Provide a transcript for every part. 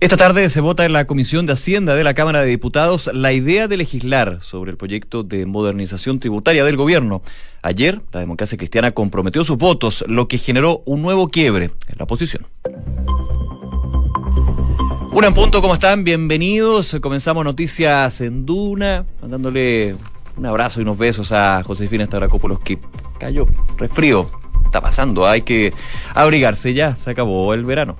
Esta tarde se vota en la Comisión de Hacienda de la Cámara de Diputados la idea de legislar sobre el proyecto de modernización tributaria del gobierno. Ayer, la democracia cristiana comprometió sus votos, lo que generó un nuevo quiebre en la oposición. Una en punto, ¿cómo están? Bienvenidos. Comenzamos Noticias en Duna, mandándole un abrazo y unos besos a Josefina Stavrakopoulos, que cayó resfrío. Está pasando, hay que abrigarse ya, se acabó el verano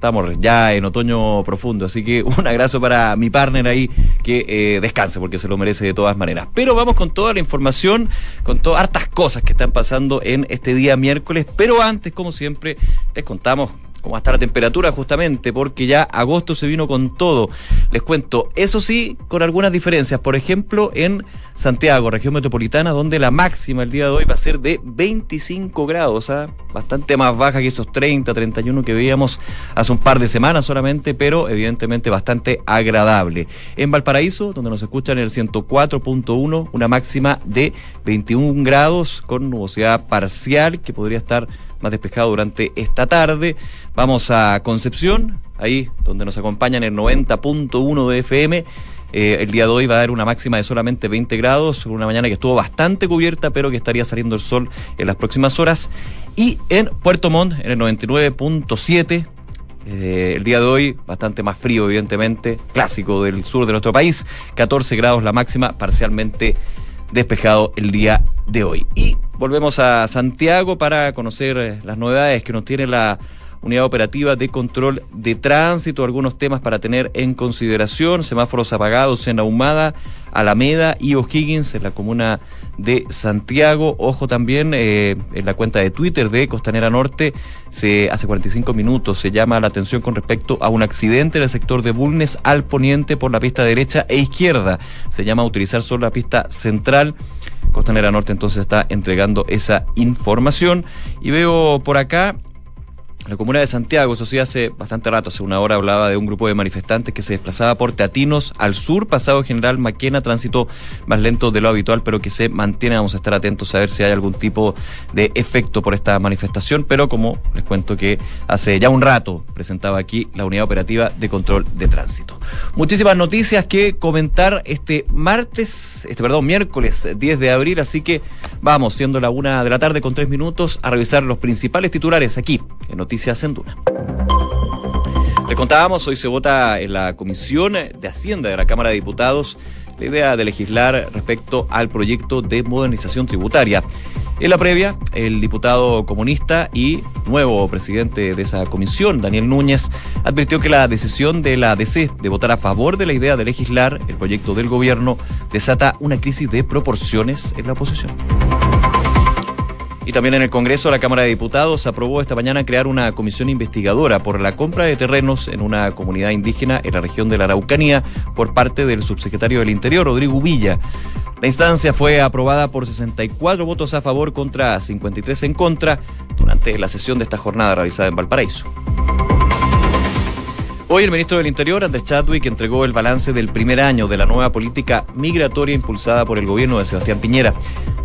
estamos ya en otoño profundo, así que un abrazo para mi partner ahí que eh, descanse porque se lo merece de todas maneras. Pero vamos con toda la información, con todas hartas cosas que están pasando en este día miércoles, pero antes, como siempre, les contamos cómo está la temperatura justamente, porque ya agosto se vino con todo. Les cuento, eso sí, con algunas diferencias. Por ejemplo, en Santiago, región metropolitana, donde la máxima el día de hoy va a ser de 25 grados, ¿ah? bastante más baja que esos 30, 31 que veíamos hace un par de semanas solamente, pero evidentemente bastante agradable. En Valparaíso, donde nos escuchan el 104.1, una máxima de 21 grados con nubosidad parcial que podría estar más despejado durante esta tarde. Vamos a Concepción, ahí donde nos acompañan el 90.1 de FM. Eh, el día de hoy va a dar una máxima de solamente 20 grados, una mañana que estuvo bastante cubierta, pero que estaría saliendo el sol en las próximas horas. Y en Puerto Montt, en el 99.7, eh, el día de hoy, bastante más frío, evidentemente, clásico del sur de nuestro país, 14 grados la máxima, parcialmente despejado el día de hoy. Y volvemos a Santiago para conocer eh, las novedades que nos tiene la unidad operativa de control de tránsito, algunos temas para tener en consideración, semáforos apagados en Ahumada, Alameda y O'Higgins en la comuna de Santiago. Ojo también eh, en la cuenta de Twitter de Costanera Norte, se, hace 45 minutos se llama la atención con respecto a un accidente en el sector de Bulnes al poniente por la pista derecha e izquierda. Se llama a utilizar solo la pista central. Costanera Norte entonces está entregando esa información. Y veo por acá la comuna de Santiago, eso sí, hace bastante rato, hace una hora hablaba de un grupo de manifestantes que se desplazaba por Teatinos al sur, pasado General Maquena, tránsito más lento de lo habitual, pero que se mantiene. Vamos a estar atentos a ver si hay algún tipo de efecto por esta manifestación, pero como les cuento que hace ya un rato presentaba aquí la unidad operativa de control de tránsito. Muchísimas noticias que comentar este martes, este perdón, miércoles 10 de abril, así que vamos, siendo la una de la tarde con tres minutos, a revisar los principales titulares aquí en Noticias en Duna. Le contábamos, hoy se vota en la Comisión de Hacienda de la Cámara de Diputados la idea de legislar respecto al proyecto de modernización tributaria. En la previa, el diputado comunista y nuevo presidente de esa comisión, Daniel Núñez, advirtió que la decisión de la ADC de votar a favor de la idea de legislar el proyecto del gobierno desata una crisis de proporciones en la oposición. Y también en el Congreso, la Cámara de Diputados aprobó esta mañana crear una comisión investigadora por la compra de terrenos en una comunidad indígena en la región de la Araucanía por parte del subsecretario del Interior, Rodrigo Villa. La instancia fue aprobada por 64 votos a favor contra 53 en contra durante la sesión de esta jornada realizada en Valparaíso. Hoy el ministro del Interior, Andrés Chadwick, entregó el balance del primer año de la nueva política migratoria impulsada por el gobierno de Sebastián Piñera.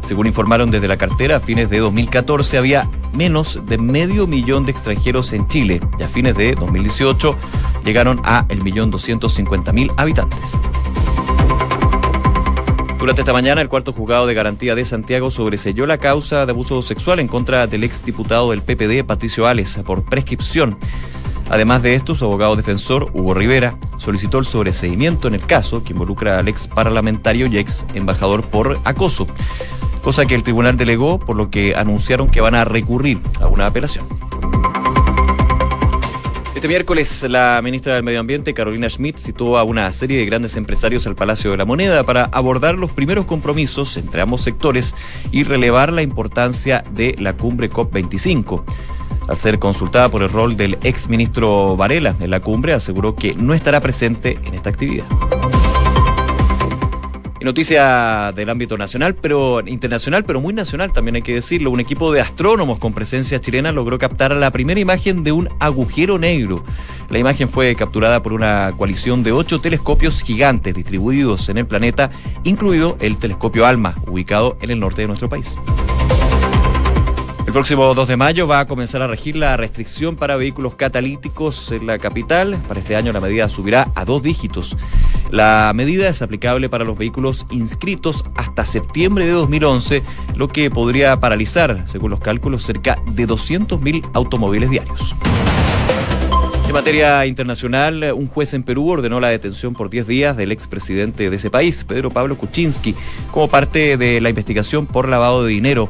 Según informaron desde la cartera, a fines de 2014 había menos de medio millón de extranjeros en Chile y a fines de 2018 llegaron a el millón mil habitantes. Durante esta mañana, el cuarto juzgado de garantía de Santiago sobreselló la causa de abuso sexual en contra del exdiputado del PPD, Patricio Ales, por prescripción. Además de esto, su abogado defensor, Hugo Rivera, solicitó el sobreseimiento en el caso que involucra al ex parlamentario y ex embajador por acoso, cosa que el tribunal delegó, por lo que anunciaron que van a recurrir a una apelación. Este miércoles la ministra del Medio Ambiente, Carolina Schmidt, citó a una serie de grandes empresarios al Palacio de la Moneda para abordar los primeros compromisos entre ambos sectores y relevar la importancia de la cumbre COP25. Al ser consultada por el rol del ex ministro Varela en la cumbre, aseguró que no estará presente en esta actividad. Noticia del ámbito nacional, pero internacional, pero muy nacional también hay que decirlo. Un equipo de astrónomos con presencia chilena logró captar la primera imagen de un agujero negro. La imagen fue capturada por una coalición de ocho telescopios gigantes distribuidos en el planeta, incluido el telescopio ALMA, ubicado en el norte de nuestro país próximo 2 de mayo va a comenzar a regir la restricción para vehículos catalíticos en la capital. Para este año la medida subirá a dos dígitos. La medida es aplicable para los vehículos inscritos hasta septiembre de 2011, lo que podría paralizar, según los cálculos, cerca de 200.000 automóviles diarios. En materia internacional, un juez en Perú ordenó la detención por 10 días del expresidente de ese país, Pedro Pablo Kuczynski, como parte de la investigación por lavado de dinero.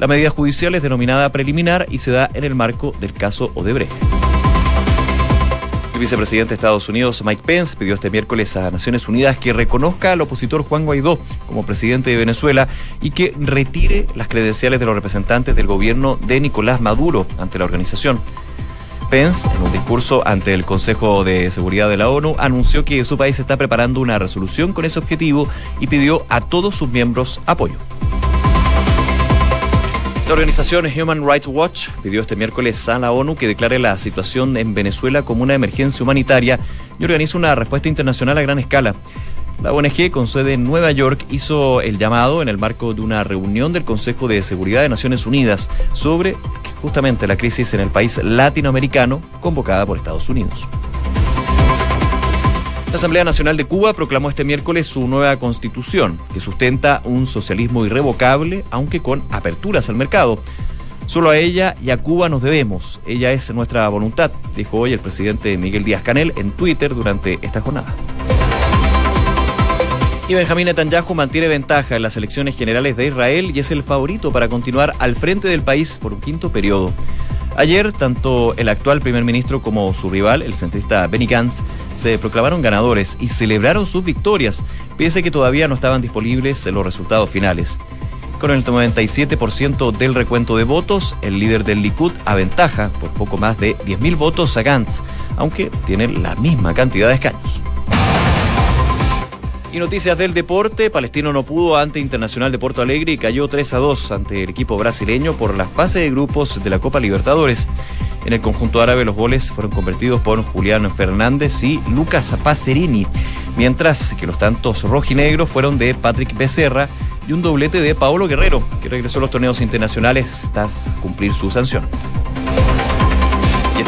La medida judicial es denominada preliminar y se da en el marco del caso Odebrecht. El vicepresidente de Estados Unidos, Mike Pence, pidió este miércoles a Naciones Unidas que reconozca al opositor Juan Guaidó como presidente de Venezuela y que retire las credenciales de los representantes del gobierno de Nicolás Maduro ante la organización. Pence, en un discurso ante el Consejo de Seguridad de la ONU, anunció que su país está preparando una resolución con ese objetivo y pidió a todos sus miembros apoyo. La organización Human Rights Watch pidió este miércoles a la ONU que declare la situación en Venezuela como una emergencia humanitaria y organice una respuesta internacional a gran escala. La ONG con sede en Nueva York hizo el llamado en el marco de una reunión del Consejo de Seguridad de Naciones Unidas sobre justamente la crisis en el país latinoamericano convocada por Estados Unidos. La Asamblea Nacional de Cuba proclamó este miércoles su nueva constitución, que sustenta un socialismo irrevocable, aunque con aperturas al mercado. Solo a ella y a Cuba nos debemos. Ella es nuestra voluntad, dijo hoy el presidente Miguel Díaz Canel en Twitter durante esta jornada. Y Benjamín Netanyahu mantiene ventaja en las elecciones generales de Israel y es el favorito para continuar al frente del país por un quinto periodo. Ayer, tanto el actual primer ministro como su rival, el centrista Benny Gantz, se proclamaron ganadores y celebraron sus victorias, pese a que todavía no estaban disponibles los resultados finales. Con el 97% del recuento de votos, el líder del Likud aventaja por poco más de 10.000 votos a Gantz, aunque tiene la misma cantidad de escaños. Y noticias del deporte, Palestino no pudo ante Internacional de Porto Alegre y cayó 3 a 2 ante el equipo brasileño por la fase de grupos de la Copa Libertadores. En el conjunto árabe los goles fueron convertidos por Julián Fernández y Lucas Pacerini, mientras que los tantos rojinegros fueron de Patrick Becerra y un doblete de Paolo Guerrero, que regresó a los torneos internacionales tras cumplir su sanción.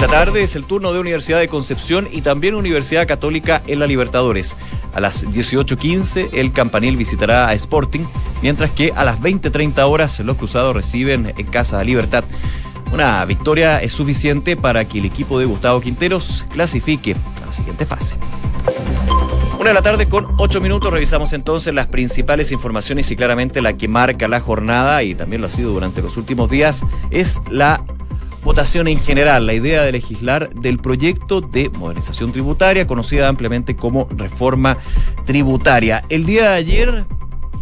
Esta tarde es el turno de Universidad de Concepción y también Universidad Católica en la Libertadores. A las 18.15 el Campanil visitará a Sporting, mientras que a las 20.30 horas los Cruzados reciben en Casa de Libertad. Una victoria es suficiente para que el equipo de Gustavo Quinteros clasifique a la siguiente fase. Una de la tarde con ocho minutos revisamos entonces las principales informaciones y claramente la que marca la jornada y también lo ha sido durante los últimos días es la votación en general, la idea de legislar del proyecto de modernización tributaria, conocida ampliamente como reforma tributaria. El día de ayer,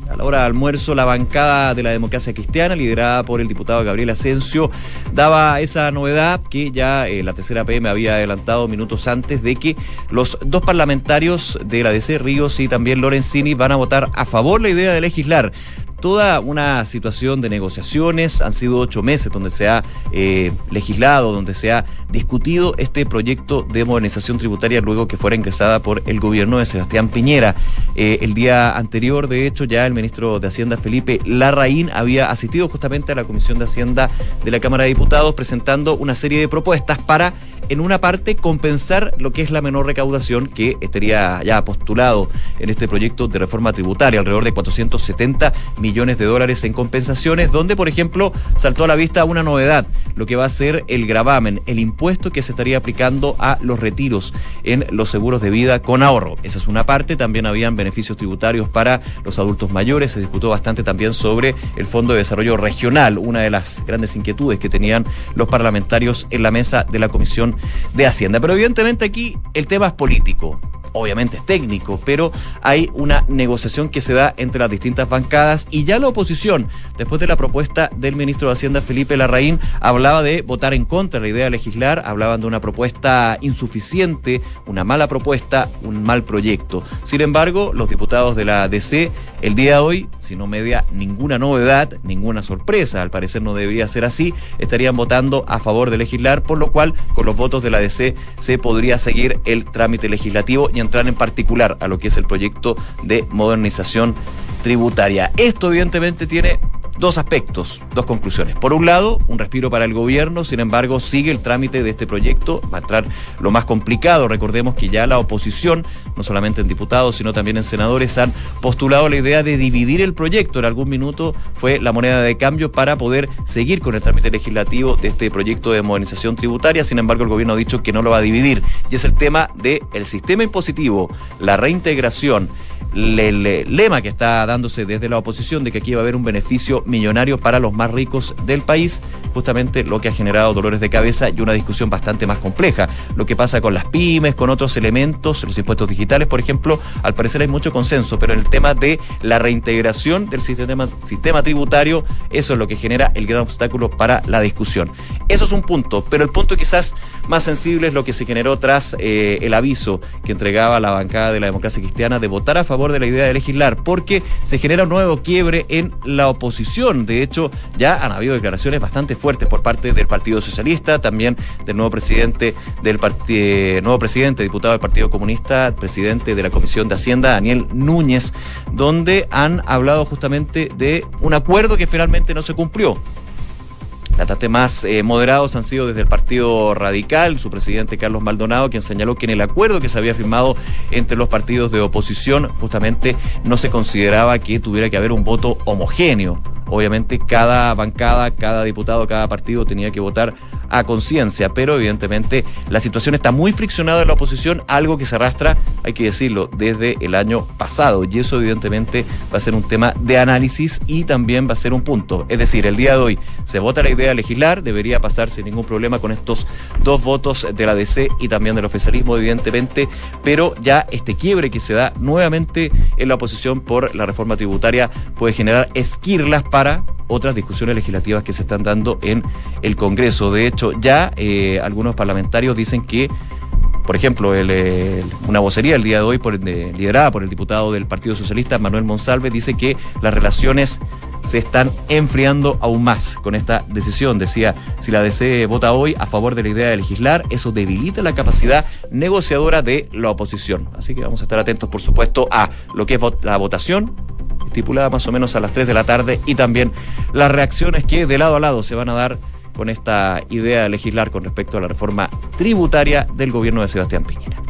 a la hora de almuerzo, la bancada de la democracia cristiana, liderada por el diputado Gabriel Asensio, daba esa novedad que ya eh, la tercera PM había adelantado minutos antes de que los dos parlamentarios de la DC, Ríos y también Lorenzini, van a votar a favor la idea de legislar toda una situación de negociaciones. Han sido ocho meses donde se ha eh, legislado, donde se ha discutido este proyecto de modernización tributaria luego que fuera ingresada por el gobierno de Sebastián Piñera. Eh, el día anterior, de hecho, ya el ministro de Hacienda Felipe Larraín había asistido justamente a la Comisión de Hacienda de la Cámara de Diputados presentando una serie de propuestas para en una parte compensar lo que es la menor recaudación que estaría ya postulado en este proyecto de reforma tributaria, alrededor de 470 millones de dólares en compensaciones, donde por ejemplo saltó a la vista una novedad, lo que va a ser el gravamen, el impuesto que se estaría aplicando a los retiros en los seguros de vida con ahorro. Esa es una parte, también habían beneficios tributarios para los adultos mayores, se disputó bastante también sobre el Fondo de Desarrollo Regional, una de las grandes inquietudes que tenían los parlamentarios en la mesa de la Comisión de Hacienda. Pero evidentemente aquí el tema es político obviamente es técnico, pero hay una negociación que se da entre las distintas bancadas y ya la oposición, después de la propuesta del ministro de Hacienda Felipe Larraín, hablaba de votar en contra de la idea de legislar, hablaban de una propuesta insuficiente, una mala propuesta, un mal proyecto. Sin embargo, los diputados de la DC el día de hoy, si no media ninguna novedad, ninguna sorpresa, al parecer no debería ser así, estarían votando a favor de legislar, por lo cual con los votos de la DC se podría seguir el trámite legislativo entrar en particular a lo que es el proyecto de modernización tributaria. Esto evidentemente tiene dos aspectos, dos conclusiones. Por un lado, un respiro para el gobierno, sin embargo, sigue el trámite de este proyecto, va a entrar lo más complicado. Recordemos que ya la oposición, no solamente en diputados, sino también en senadores, han postulado la idea de dividir el proyecto. En algún minuto fue la moneda de cambio para poder seguir con el trámite legislativo de este proyecto de modernización tributaria. Sin embargo, el gobierno ha dicho que no lo va a dividir. Y es el tema del el sistema impositivo, la reintegración el lema que está dándose desde la oposición de que aquí va a haber un beneficio millonario para los más ricos del país, justamente lo que ha generado dolores de cabeza y una discusión bastante más compleja. Lo que pasa con las pymes, con otros elementos, los impuestos digitales, por ejemplo, al parecer hay mucho consenso, pero en el tema de la reintegración del sistema, sistema tributario, eso es lo que genera el gran obstáculo para la discusión. Eso es un punto, pero el punto quizás más sensible es lo que se generó tras eh, el aviso que entregaba la bancada de la democracia cristiana de votar a favor de la idea de legislar, porque se genera un nuevo quiebre en la oposición. De hecho, ya han habido declaraciones bastante fuertes por parte del Partido Socialista, también del nuevo presidente del partido, nuevo presidente, diputado del Partido Comunista, presidente de la Comisión de Hacienda, Daniel Núñez, donde han hablado justamente de un acuerdo que finalmente no se cumplió. Tratantes más eh, moderados han sido desde el Partido Radical, su presidente Carlos Maldonado, quien señaló que en el acuerdo que se había firmado entre los partidos de oposición justamente no se consideraba que tuviera que haber un voto homogéneo. Obviamente cada bancada, cada diputado, cada partido tenía que votar a conciencia, pero evidentemente la situación está muy friccionada en la oposición, algo que se arrastra, hay que decirlo, desde el año pasado, y eso evidentemente va a ser un tema de análisis y también va a ser un punto. Es decir, el día de hoy se vota la idea de legislar, debería pasar sin ningún problema con estos dos votos de la DC y también del oficialismo, evidentemente, pero ya este quiebre que se da nuevamente en la oposición por la reforma tributaria puede generar esquirlas para otras discusiones legislativas que se están dando en el Congreso. De hecho, ya eh, algunos parlamentarios dicen que por ejemplo, una vocería el día de hoy por, liderada por el diputado del Partido Socialista, Manuel Monsalve, dice que las relaciones se están enfriando aún más con esta decisión. Decía, si la DC vota hoy a favor de la idea de legislar, eso debilita la capacidad negociadora de la oposición. Así que vamos a estar atentos, por supuesto, a lo que es la votación estipulada más o menos a las 3 de la tarde y también las reacciones que de lado a lado se van a dar con esta idea de legislar con respecto a la reforma tributaria del gobierno de Sebastián Piñera.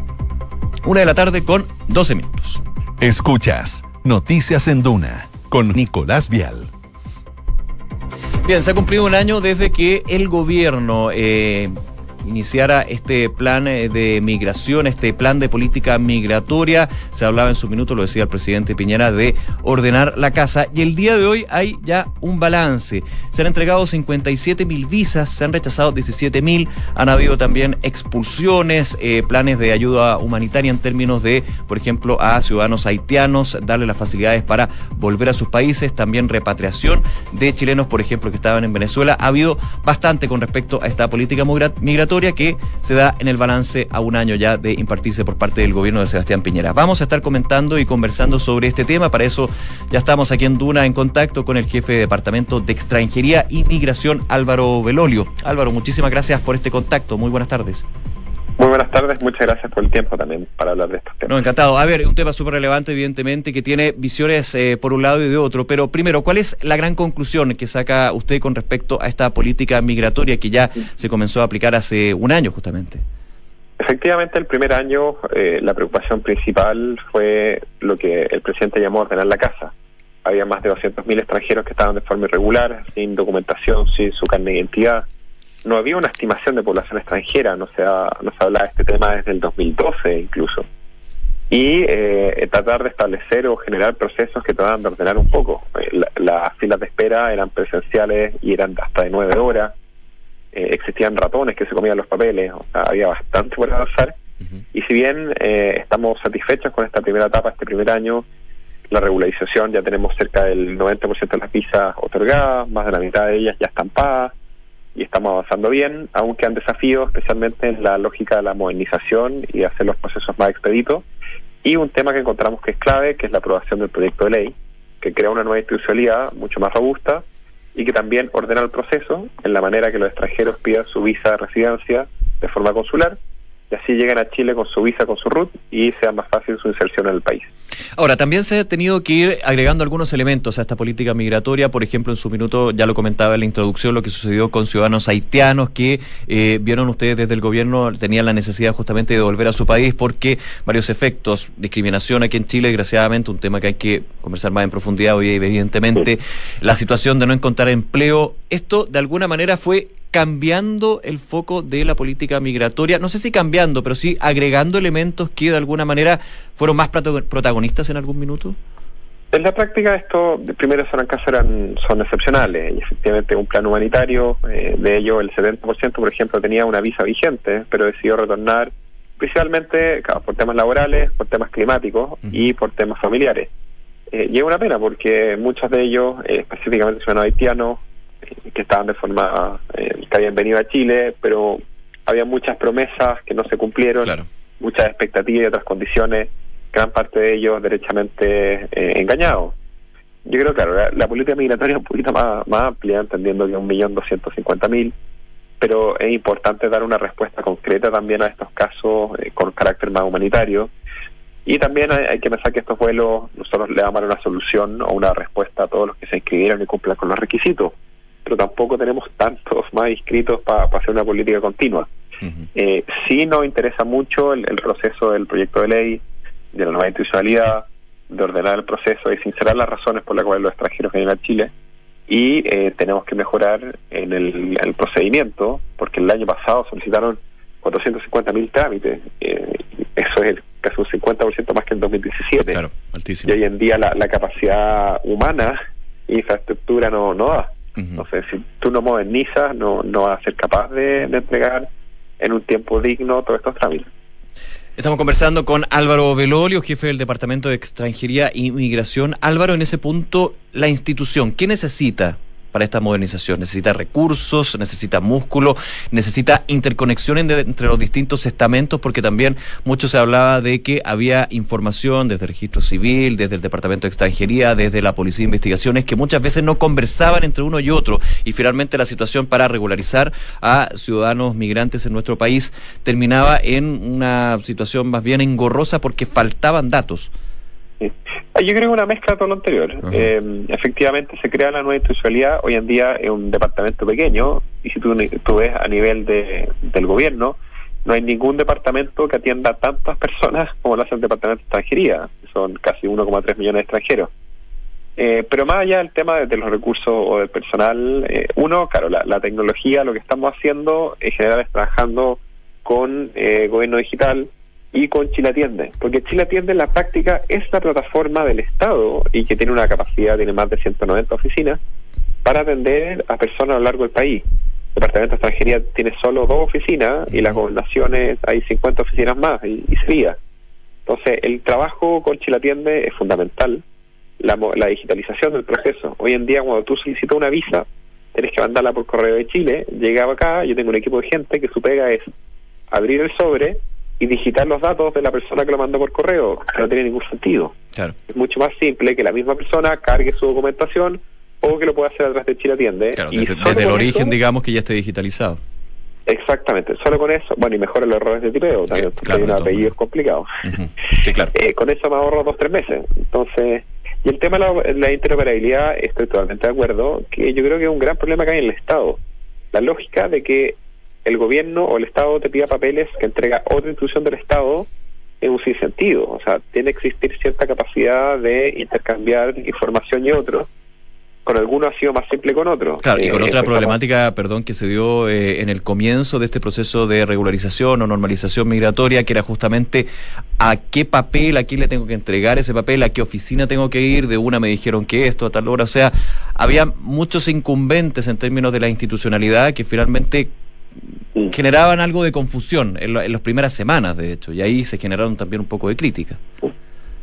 Una de la tarde con 12 minutos. Escuchas Noticias en Duna con Nicolás Vial. Bien, se ha cumplido un año desde que el gobierno eh, iniciara este plan eh, de migración, este plan de política migratoria. Se hablaba en su minuto, lo decía el presidente Piñera, de ordenar la casa. Y el día de hoy hay ya un balance. Se han entregado 57 mil visas, se han rechazado 17 mil. Han habido también expulsiones, eh, planes de ayuda humanitaria en términos de, por ejemplo, a ciudadanos haitianos, darle las facilidades para volver a sus países. También repatriación de chilenos, por ejemplo, que estaban en Venezuela. Ha habido bastante con respecto a esta política migratoria que se da en el balance a un año ya de impartirse por parte del gobierno de Sebastián Piñera. Vamos a estar comentando y conversando sobre este tema. Para eso ya estamos aquí en Duna en contacto con el jefe de Departamento de Extranjería y Migración, Álvaro Belolio. Álvaro, muchísimas gracias por este contacto. Muy buenas tardes. Muy buenas tardes, muchas gracias por el tiempo también para hablar de estos temas. No, encantado. A ver, un tema súper relevante, evidentemente, que tiene visiones eh, por un lado y de otro, pero primero, ¿cuál es la gran conclusión que saca usted con respecto a esta política migratoria que ya se comenzó a aplicar hace un año justamente? Efectivamente, el primer año eh, la preocupación principal fue lo que el presidente llamó ordenar la casa. Había más de 200.000 extranjeros que estaban de forma irregular, sin documentación, sin su carne de identidad no había una estimación de población extranjera, no se, ha, no se habla de este tema desde el 2012 incluso. Y eh, tratar de establecer o generar procesos que trataran de ordenar un poco. Eh, las filas de espera eran presenciales y eran hasta de nueve horas. Eh, existían ratones que se comían los papeles, o sea, había bastante por avanzar. Y si bien estamos satisfechos con esta primera etapa, este primer año, la regularización ya tenemos cerca del 90% de las visas otorgadas, más de la mitad de ellas ya están pagadas y estamos avanzando bien, aunque han desafíos, especialmente en la lógica de la modernización y hacer los procesos más expeditos. Y un tema que encontramos que es clave, que es la aprobación del proyecto de ley, que crea una nueva institucionalidad mucho más robusta y que también ordena el proceso en la manera que los extranjeros pidan su visa de residencia de forma consular y así llegan a Chile con su visa, con su RUT y sea más fácil su inserción en el país. Ahora, también se ha tenido que ir agregando algunos elementos a esta política migratoria. Por ejemplo, en su minuto ya lo comentaba en la introducción, lo que sucedió con ciudadanos haitianos que eh, vieron ustedes desde el gobierno, tenían la necesidad justamente de volver a su país porque varios efectos, discriminación aquí en Chile, desgraciadamente, un tema que hay que conversar más en profundidad hoy, evidentemente, la situación de no encontrar empleo. Esto, de alguna manera, fue cambiando el foco de la política migratoria, no sé si cambiando, pero sí agregando elementos que de alguna manera fueron más protagonistas en algún minuto? En la práctica estos primeros caso eran, son excepcionales y efectivamente un plan humanitario, eh, de ello el 70% por ejemplo tenía una visa vigente, pero decidió retornar principalmente por temas laborales, por temas climáticos y por temas familiares. Eh, y es una pena porque muchos de ellos, eh, específicamente ciudadanos haitianos, que estaban de forma, eh, que habían venido a Chile, pero había muchas promesas que no se cumplieron, muchas expectativas y otras condiciones, gran parte de ellos derechamente eh, engañados. Yo creo, claro, la, política migratoria es un poquito más, más amplia, entendiendo que un millón doscientos cincuenta mil, pero es importante dar una respuesta concreta también a estos casos eh, con carácter más humanitario. Y también hay, que pensar que estos vuelos nosotros le vamos a dar una solución o una respuesta a todos los que se inscribieron y cumplan con los requisitos pero tampoco tenemos tantos más inscritos para hacer una política continua. Eh, sí nos interesa mucho el, proceso del proyecto de ley, de la nueva institucionalidad, de ordenar el proceso y sincerar las razones por las cuales los extranjeros vienen a Chile. Y eh, tenemos que mejorar en el, procedimiento, porque el año pasado solicitaron 450 mil trámites. Eh, eso es casi un 50% más que en 2017. Claro, altísimo. Y hoy en día la, la capacidad humana, infraestructura no, no da. Entonces, si tú no modernizas, no, no vas a ser capaz de, entregar en un tiempo digno todos estos trámites. Estamos conversando con Álvaro Velolio, jefe del Departamento de Extranjería e Inmigración. Álvaro, en ese punto, la institución, ¿qué necesita para esta modernización. Necesita recursos, necesita músculo, necesita interconexión entre los distintos estamentos, porque también mucho se hablaba de que había información desde el registro civil, desde el Departamento de Extranjería, desde la Policía de Investigaciones, que muchas veces no conversaban entre uno y otro. Y finalmente la situación para regularizar a ciudadanos migrantes en nuestro país terminaba en una situación más bien engorrosa porque faltaban datos. Yo creo que una mezcla de todo lo anterior. Eh, efectivamente se crea la nueva institucionalidad, hoy en día es un departamento pequeño, y si tú, tú ves a nivel de, del gobierno, no hay ningún departamento que atienda a tantas personas como lo hace el departamento de extranjería, son casi 1,3 millones de extranjeros. Eh, pero más allá del tema de, los recursos o del personal, eh, uno, claro, la, la, tecnología, lo que estamos haciendo en general es trabajando con gobierno digital, y con Chile Atiende, porque Chile Atiende en la práctica es la plataforma del Estado y que tiene una capacidad, tiene más de 190 oficinas para atender a personas a lo largo del país. El Departamento de Extranjería tiene solo dos oficinas y las gobernaciones hay 50 oficinas más y, sería. Entonces, el trabajo con Chile Atiende es fundamental, la, la digitalización del proceso. Hoy en día, cuando tú solicitas una visa, tienes que mandarla por correo de Chile, llegaba acá, yo tengo un equipo de gente que su pega es abrir el sobre, y digitar los datos de la persona que lo mandó por correo. No tiene ningún sentido. Es mucho más simple que la misma persona cargue su documentación o que lo pueda hacer a través de Chile Atiende. Claro, desde, el origen, digamos, que ya esté digitalizado. Exactamente, solo con eso, bueno, y mejora los errores de tipeo también, porque hay un apellido complicado. sí, claro. Eh, con eso me ahorro dos, tres meses. Entonces, y el tema de la, interoperabilidad, estoy totalmente de acuerdo, que yo creo que es un gran problema que hay en el Estado. La lógica de que el gobierno o el Estado te pida papeles que entrega otra institución del Estado es un sinsentido. O sea, tiene que existir cierta capacidad de intercambiar información y otro. Con algunos ha sido más simple con otros. Claro, y con eh, otra problemática, perdón, que se dio eh, en el comienzo de este proceso de regularización o normalización migratoria, que era justamente a qué papel, a quién le tengo que entregar ese papel, a qué oficina tengo que ir, de una me dijeron que esto, a tal hora. O sea, había muchos incumbentes en términos de la institucionalidad que finalmente generaban algo de confusión en, las primeras semanas, de hecho, y ahí se generaron también un poco de crítica.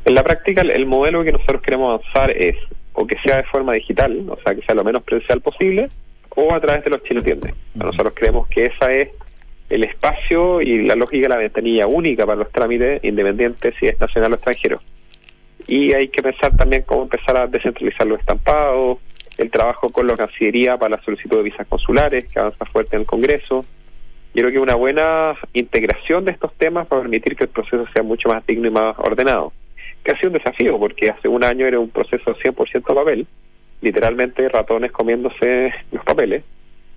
En la práctica, el, modelo que nosotros queremos avanzar es o que sea de forma digital, o sea, que sea lo menos presencial posible, o a través de los chilotiendes. Nosotros creemos que esa es el espacio y la lógica de la ventanilla única para los trámites, independientes si es nacional o extranjero. Y hay que pensar también cómo empezar a descentralizar los estampados, el trabajo con la Cancillería para la solicitud de visas consulares, que avanza fuerte en el Congreso, Yo creo que una buena integración de estos temas va a permitir que el proceso sea mucho más digno y más ordenado. Que ha sido un desafío, porque hace un año era un proceso 100% papel, literalmente ratones comiéndose los papeles,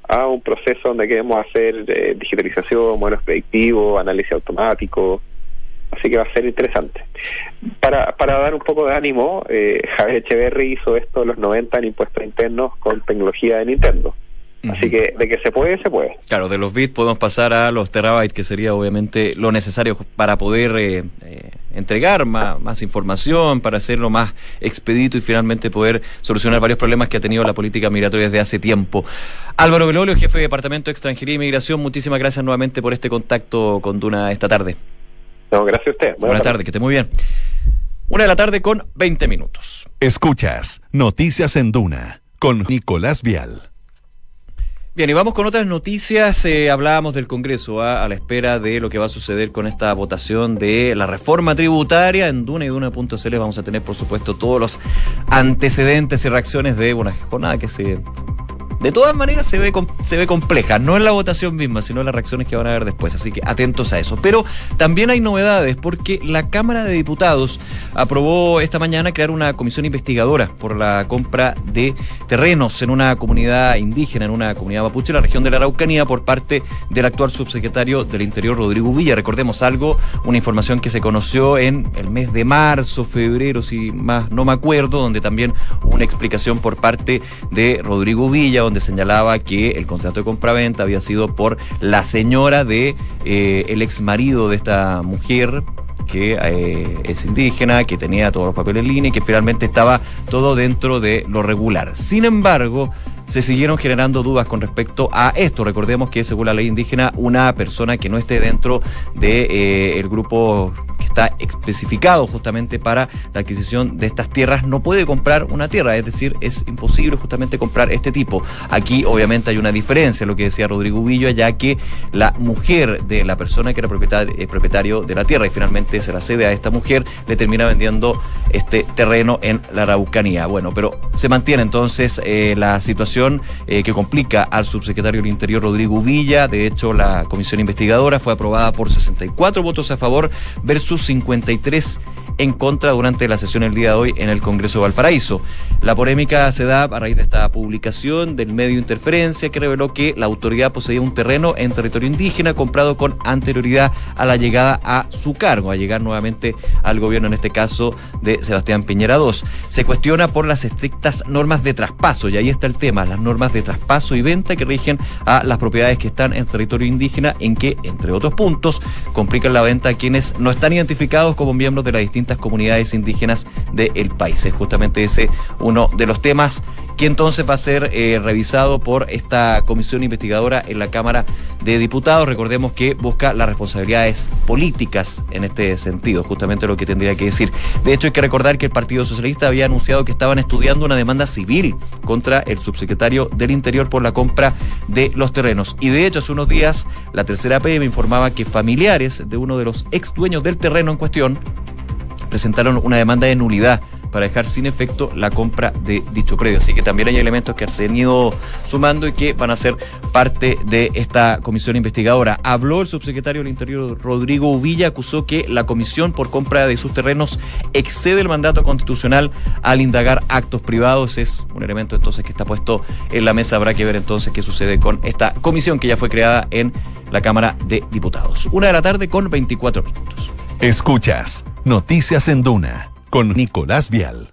a un proceso donde queremos hacer eh, digitalización, modelos predictivos, análisis automático, así que va a ser interesante. Para, para dar un poco de ánimo, eh, Javier Echeverry hizo esto en los 90 en impuestos internos con tecnología de Nintendo. Así que de que se puede, se puede. Claro, de los bits podemos pasar a los terabytes, que sería obviamente lo necesario para poder eh, eh, entregar más, más, información, para hacerlo más expedito y finalmente poder solucionar varios problemas que ha tenido la política migratoria desde hace tiempo. Álvaro Belolio, jefe de Departamento de Extranjería y Migración, muchísimas gracias nuevamente por este contacto con Duna esta tarde. No, gracias a usted. Buenas, tardes, que esté muy bien. Una de la tarde con 20 minutos. Escuchas Noticias en Duna con Nicolás Vial. Bien, y vamos con otras noticias. Eh, hablábamos del Congreso ¿ah? a la espera de lo que va a suceder con esta votación de la reforma tributaria. En Duna y Duna.cl vamos a tener, por supuesto, todos los antecedentes y reacciones de una jornada que se de todas maneras se ve, se ve compleja, no en la votación misma, sino en las reacciones que van a haber después. Así que atentos a eso. Pero también hay novedades porque la Cámara de Diputados aprobó esta mañana crear una comisión investigadora por la compra de terrenos en una comunidad indígena, en una comunidad mapuche, en la región de la Araucanía, por parte del actual subsecretario del Interior, Rodrigo Villa. Recordemos algo, una información que se conoció en el mes de marzo, febrero, si más no me acuerdo, donde también hubo una explicación por parte de Rodrigo Villa donde señalaba que el contrato de compraventa había sido por la señora de eh, el ex marido de esta mujer que eh, es indígena, que tenía todos los papeles en línea y que finalmente estaba todo dentro de lo regular. Sin embargo, se siguieron generando dudas con respecto a esto. Recordemos que según la ley indígena, una persona que no esté dentro del de, eh, grupo que está especificado justamente para la adquisición de estas tierras no puede comprar una tierra, es decir, es imposible justamente comprar este tipo. Aquí obviamente hay una diferencia, lo que decía Rodrigo Villo, ya que la mujer de la persona que era propietario, eh, propietario de la tierra y finalmente se la cede a esta mujer, le termina vendiendo este terreno en la Araucanía. Bueno, pero se mantiene entonces eh, la situación eh, que complica al subsecretario del Interior Rodrigo Villa. De hecho, la comisión investigadora fue aprobada por 64 votos a favor versus sus 53 en contra durante la sesión el día de hoy en el Congreso de Valparaíso. La polémica se da a raíz de esta publicación del medio Interferencia que reveló que la autoridad poseía un terreno en territorio indígena comprado con anterioridad a la llegada a su cargo, a llegar nuevamente al gobierno, en este caso de Sebastián Piñera II. Se cuestiona por las estrictas normas de traspaso, y ahí está el tema, las normas de traspaso y venta que rigen a las propiedades que están en territorio indígena, en que, entre otros puntos, complican la venta a quienes no están identificados como miembros de las distintas comunidades indígenas del país. Es justamente ese uno de los temas que entonces va a ser eh, revisado por esta comisión investigadora en la Cámara de Diputados. Recordemos que busca las responsabilidades políticas en este sentido, justamente lo que tendría que decir. De hecho, hay que recordar que el Partido Socialista había anunciado que estaban estudiando una demanda civil contra el subsecretario del Interior por la compra de los terrenos. Y de hecho, hace unos días, la tercera PM informaba que familiares de uno de los ex dueños del terreno en cuestión presentaron una demanda de nulidad para dejar sin efecto la compra de dicho predio. Así que también hay elementos que se han ido sumando y que van a ser parte de esta comisión investigadora. Habló el subsecretario del Interior, Rodrigo Uvilla, acusó que la comisión por compra de sus terrenos excede el mandato constitucional al indagar actos privados. Es un elemento entonces que está puesto en la mesa. Habrá que ver entonces qué sucede con esta comisión que ya fue creada en la Cámara de Diputados. Una de la tarde con 24 minutos. Escuchas Noticias en Duna con Nicolás Vial.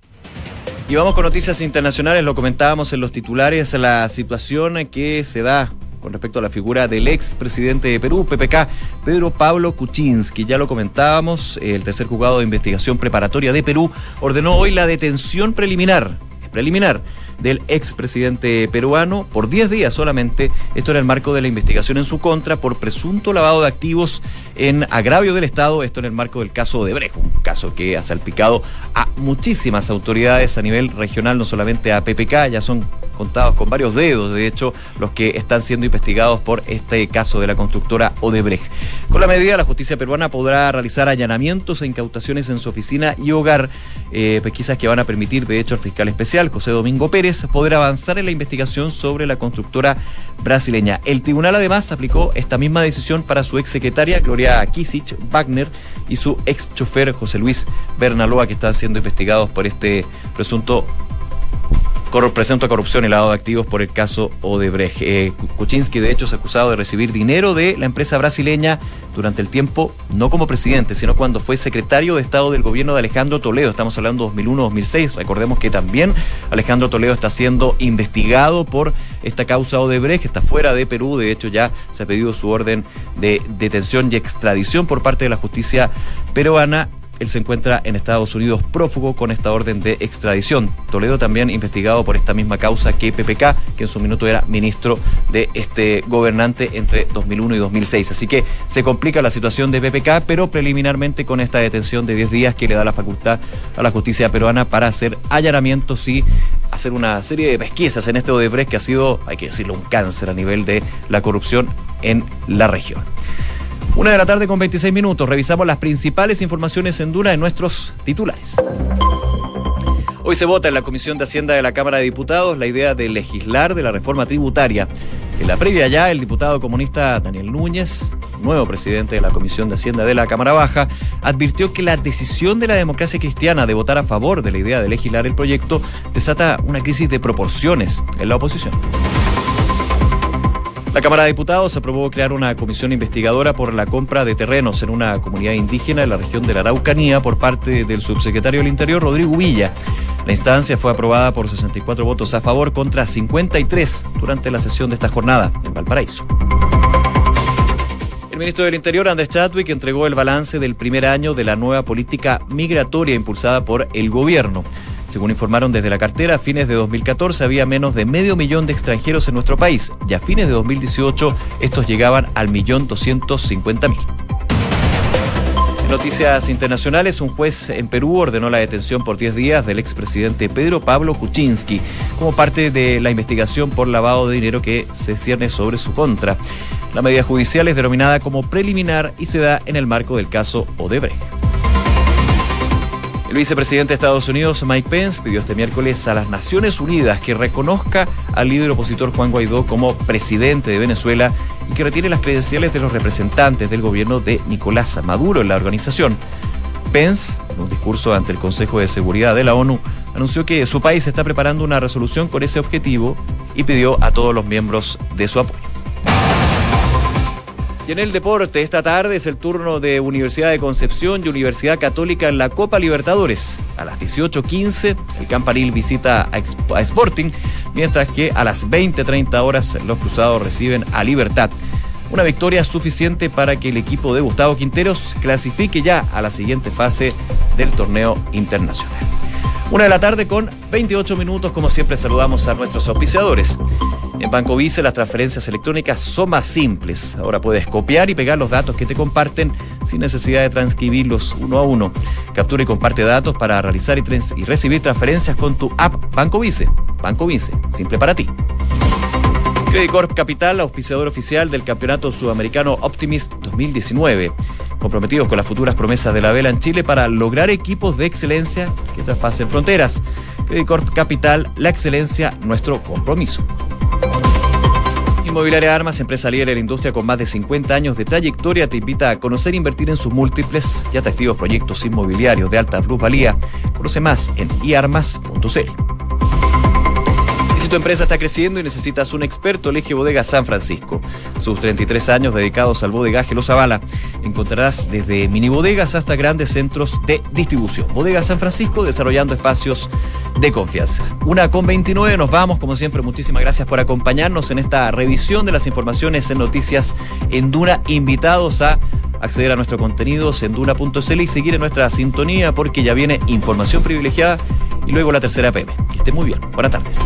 Y vamos con noticias internacionales, lo comentábamos en los titulares, la situación que se da con respecto a la figura del ex presidente de Perú, PPK, Pedro Pablo Kuczynski. Ya lo comentábamos, el tercer juzgado de investigación preparatoria de Perú ordenó hoy la detención preliminar, preliminar del expresidente peruano por 10 días solamente. Esto en el marco de la investigación en su contra por presunto lavado de activos en agravio del Estado. Esto en el marco del caso de un caso que ha salpicado a muchísimas autoridades a nivel regional, no solamente a PPK, ya son contados con varios dedos, de hecho, los que están siendo investigados por este caso de la constructora Odebrecht. Con la medida, la justicia peruana podrá realizar allanamientos e incautaciones en su oficina y hogar, eh, pesquisas que van a permitir, de hecho, al fiscal especial, José Domingo Pérez, poder avanzar en la investigación sobre la constructora brasileña. El tribunal, además, aplicó esta misma decisión para su exsecretaria, Gloria Kisich Wagner, y su ex chofer, José Luis Bernaloa, que están siendo investigados por este presunto presunto corrupción y lavado de activos por el caso Odebrecht. Eh, Kuczynski, de hecho, es acusado de recibir dinero de la empresa brasileña durante el tiempo, no como presidente, sino cuando fue secretario de Estado del gobierno de Alejandro Toledo. Estamos hablando de 2001-2006. Recordemos que también Alejandro Toledo está siendo investigado por esta causa Odebrecht, que está fuera de Perú. De hecho, ya se ha pedido su orden de detención y extradición por parte de la justicia peruana él se encuentra en Estados Unidos prófugo con esta orden de extradición. Toledo también investigado por esta misma causa que PPK, que en su minuto era ministro de este gobernante entre 2001 y 2006. Así que se complica la situación de PPK, pero preliminarmente con esta detención de 10 días que le da la facultad a la justicia peruana para hacer allanamientos y hacer una serie de pesquisas en este Odebrecht que ha sido, hay que decirlo, un cáncer a nivel de la corrupción en la región. Una de la tarde con 26 minutos. Revisamos las principales informaciones en Duna en nuestros titulares. Hoy se vota en la Comisión de Hacienda de la Cámara de Diputados la idea de legislar de la reforma tributaria. En la previa ya, el diputado comunista Daniel Núñez, nuevo presidente de la Comisión de Hacienda de la Cámara Baja, advirtió que la decisión de la democracia cristiana de votar a favor de la idea de legislar el proyecto desata una crisis de proporciones en la oposición. La Cámara de Diputados aprobó crear una comisión investigadora por la compra de terrenos en una comunidad indígena en la región de la Araucanía por parte del subsecretario del Interior, Rodrigo Villa. La instancia fue aprobada por 64 votos a favor contra 53 durante la sesión de esta jornada en Valparaíso. El ministro del Interior, Andrés Chadwick, entregó el balance del primer año de la nueva política migratoria impulsada por el gobierno. Según informaron desde la cartera, a fines de 2014 había menos de medio millón de extranjeros en nuestro país y a fines de 2018 estos llegaban al millón doscientos cincuenta mil. Noticias internacionales, un juez en Perú ordenó la detención por 10 días del expresidente Pedro Pablo Kuczynski como parte de la investigación por lavado de dinero que se cierne sobre su contra. La medida judicial es denominada como preliminar y se da en el marco del caso Odebrecht. El vicepresidente de Estados Unidos, Mike Pence, pidió este miércoles a las Naciones Unidas que reconozca al líder opositor Juan Guaidó como presidente de Venezuela y que retire las credenciales de los representantes del gobierno de Nicolás Maduro en la organización. Pence, en un discurso ante el Consejo de Seguridad de la ONU, anunció que su país está preparando una resolución con ese objetivo y pidió a todos los miembros de su apoyo. Y en el deporte, esta tarde es el turno de Universidad de Concepción y Universidad Católica en la Copa Libertadores. A las 18.15 el Campanil visita a Sporting, mientras que a las 20.30 horas los Cruzados reciben a Libertad. Una victoria suficiente para que el equipo de Gustavo Quinteros clasifique ya a la siguiente fase del torneo internacional. Una de la tarde con 28 minutos, como siempre saludamos a nuestros auspiciadores. En Banco Vice las transferencias electrónicas son más simples. Ahora puedes copiar y pegar los datos que te comparten sin necesidad de transcribirlos uno a uno. Captura y comparte datos para realizar y, recibir transferencias con tu app Banco Vice. Banco Vice, simple para ti. Credit Corp Capital, auspiciador oficial del Campeonato Sudamericano Optimist 2019. Comprometidos con las futuras promesas de la vela en Chile para lograr equipos de excelencia que traspasen fronteras. Credit Corp Capital, la excelencia, nuestro compromiso. Inmobiliaria Armas, empresa líder en la industria con más de 50 años de trayectoria, te invita a conocer e invertir en sus múltiples y atractivos proyectos inmobiliarios de alta plusvalía. Conoce más en iarmas.cl. Si tu empresa está creciendo y necesitas un experto, elige Bodega San Francisco. Sus 33 años dedicados al bodegaje los avala. Encontrarás desde mini bodegas hasta grandes centros de distribución. Bodega San Francisco desarrollando espacios de confianza. Una con 29, nos vamos. Como siempre, muchísimas gracias por acompañarnos en esta revisión de las informaciones en Noticias en Duna. Invitados a acceder a nuestro contenido en duna.cl y seguir en nuestra sintonía porque ya viene información privilegiada y luego la tercera PM. Que esté muy bien. Buenas tardes.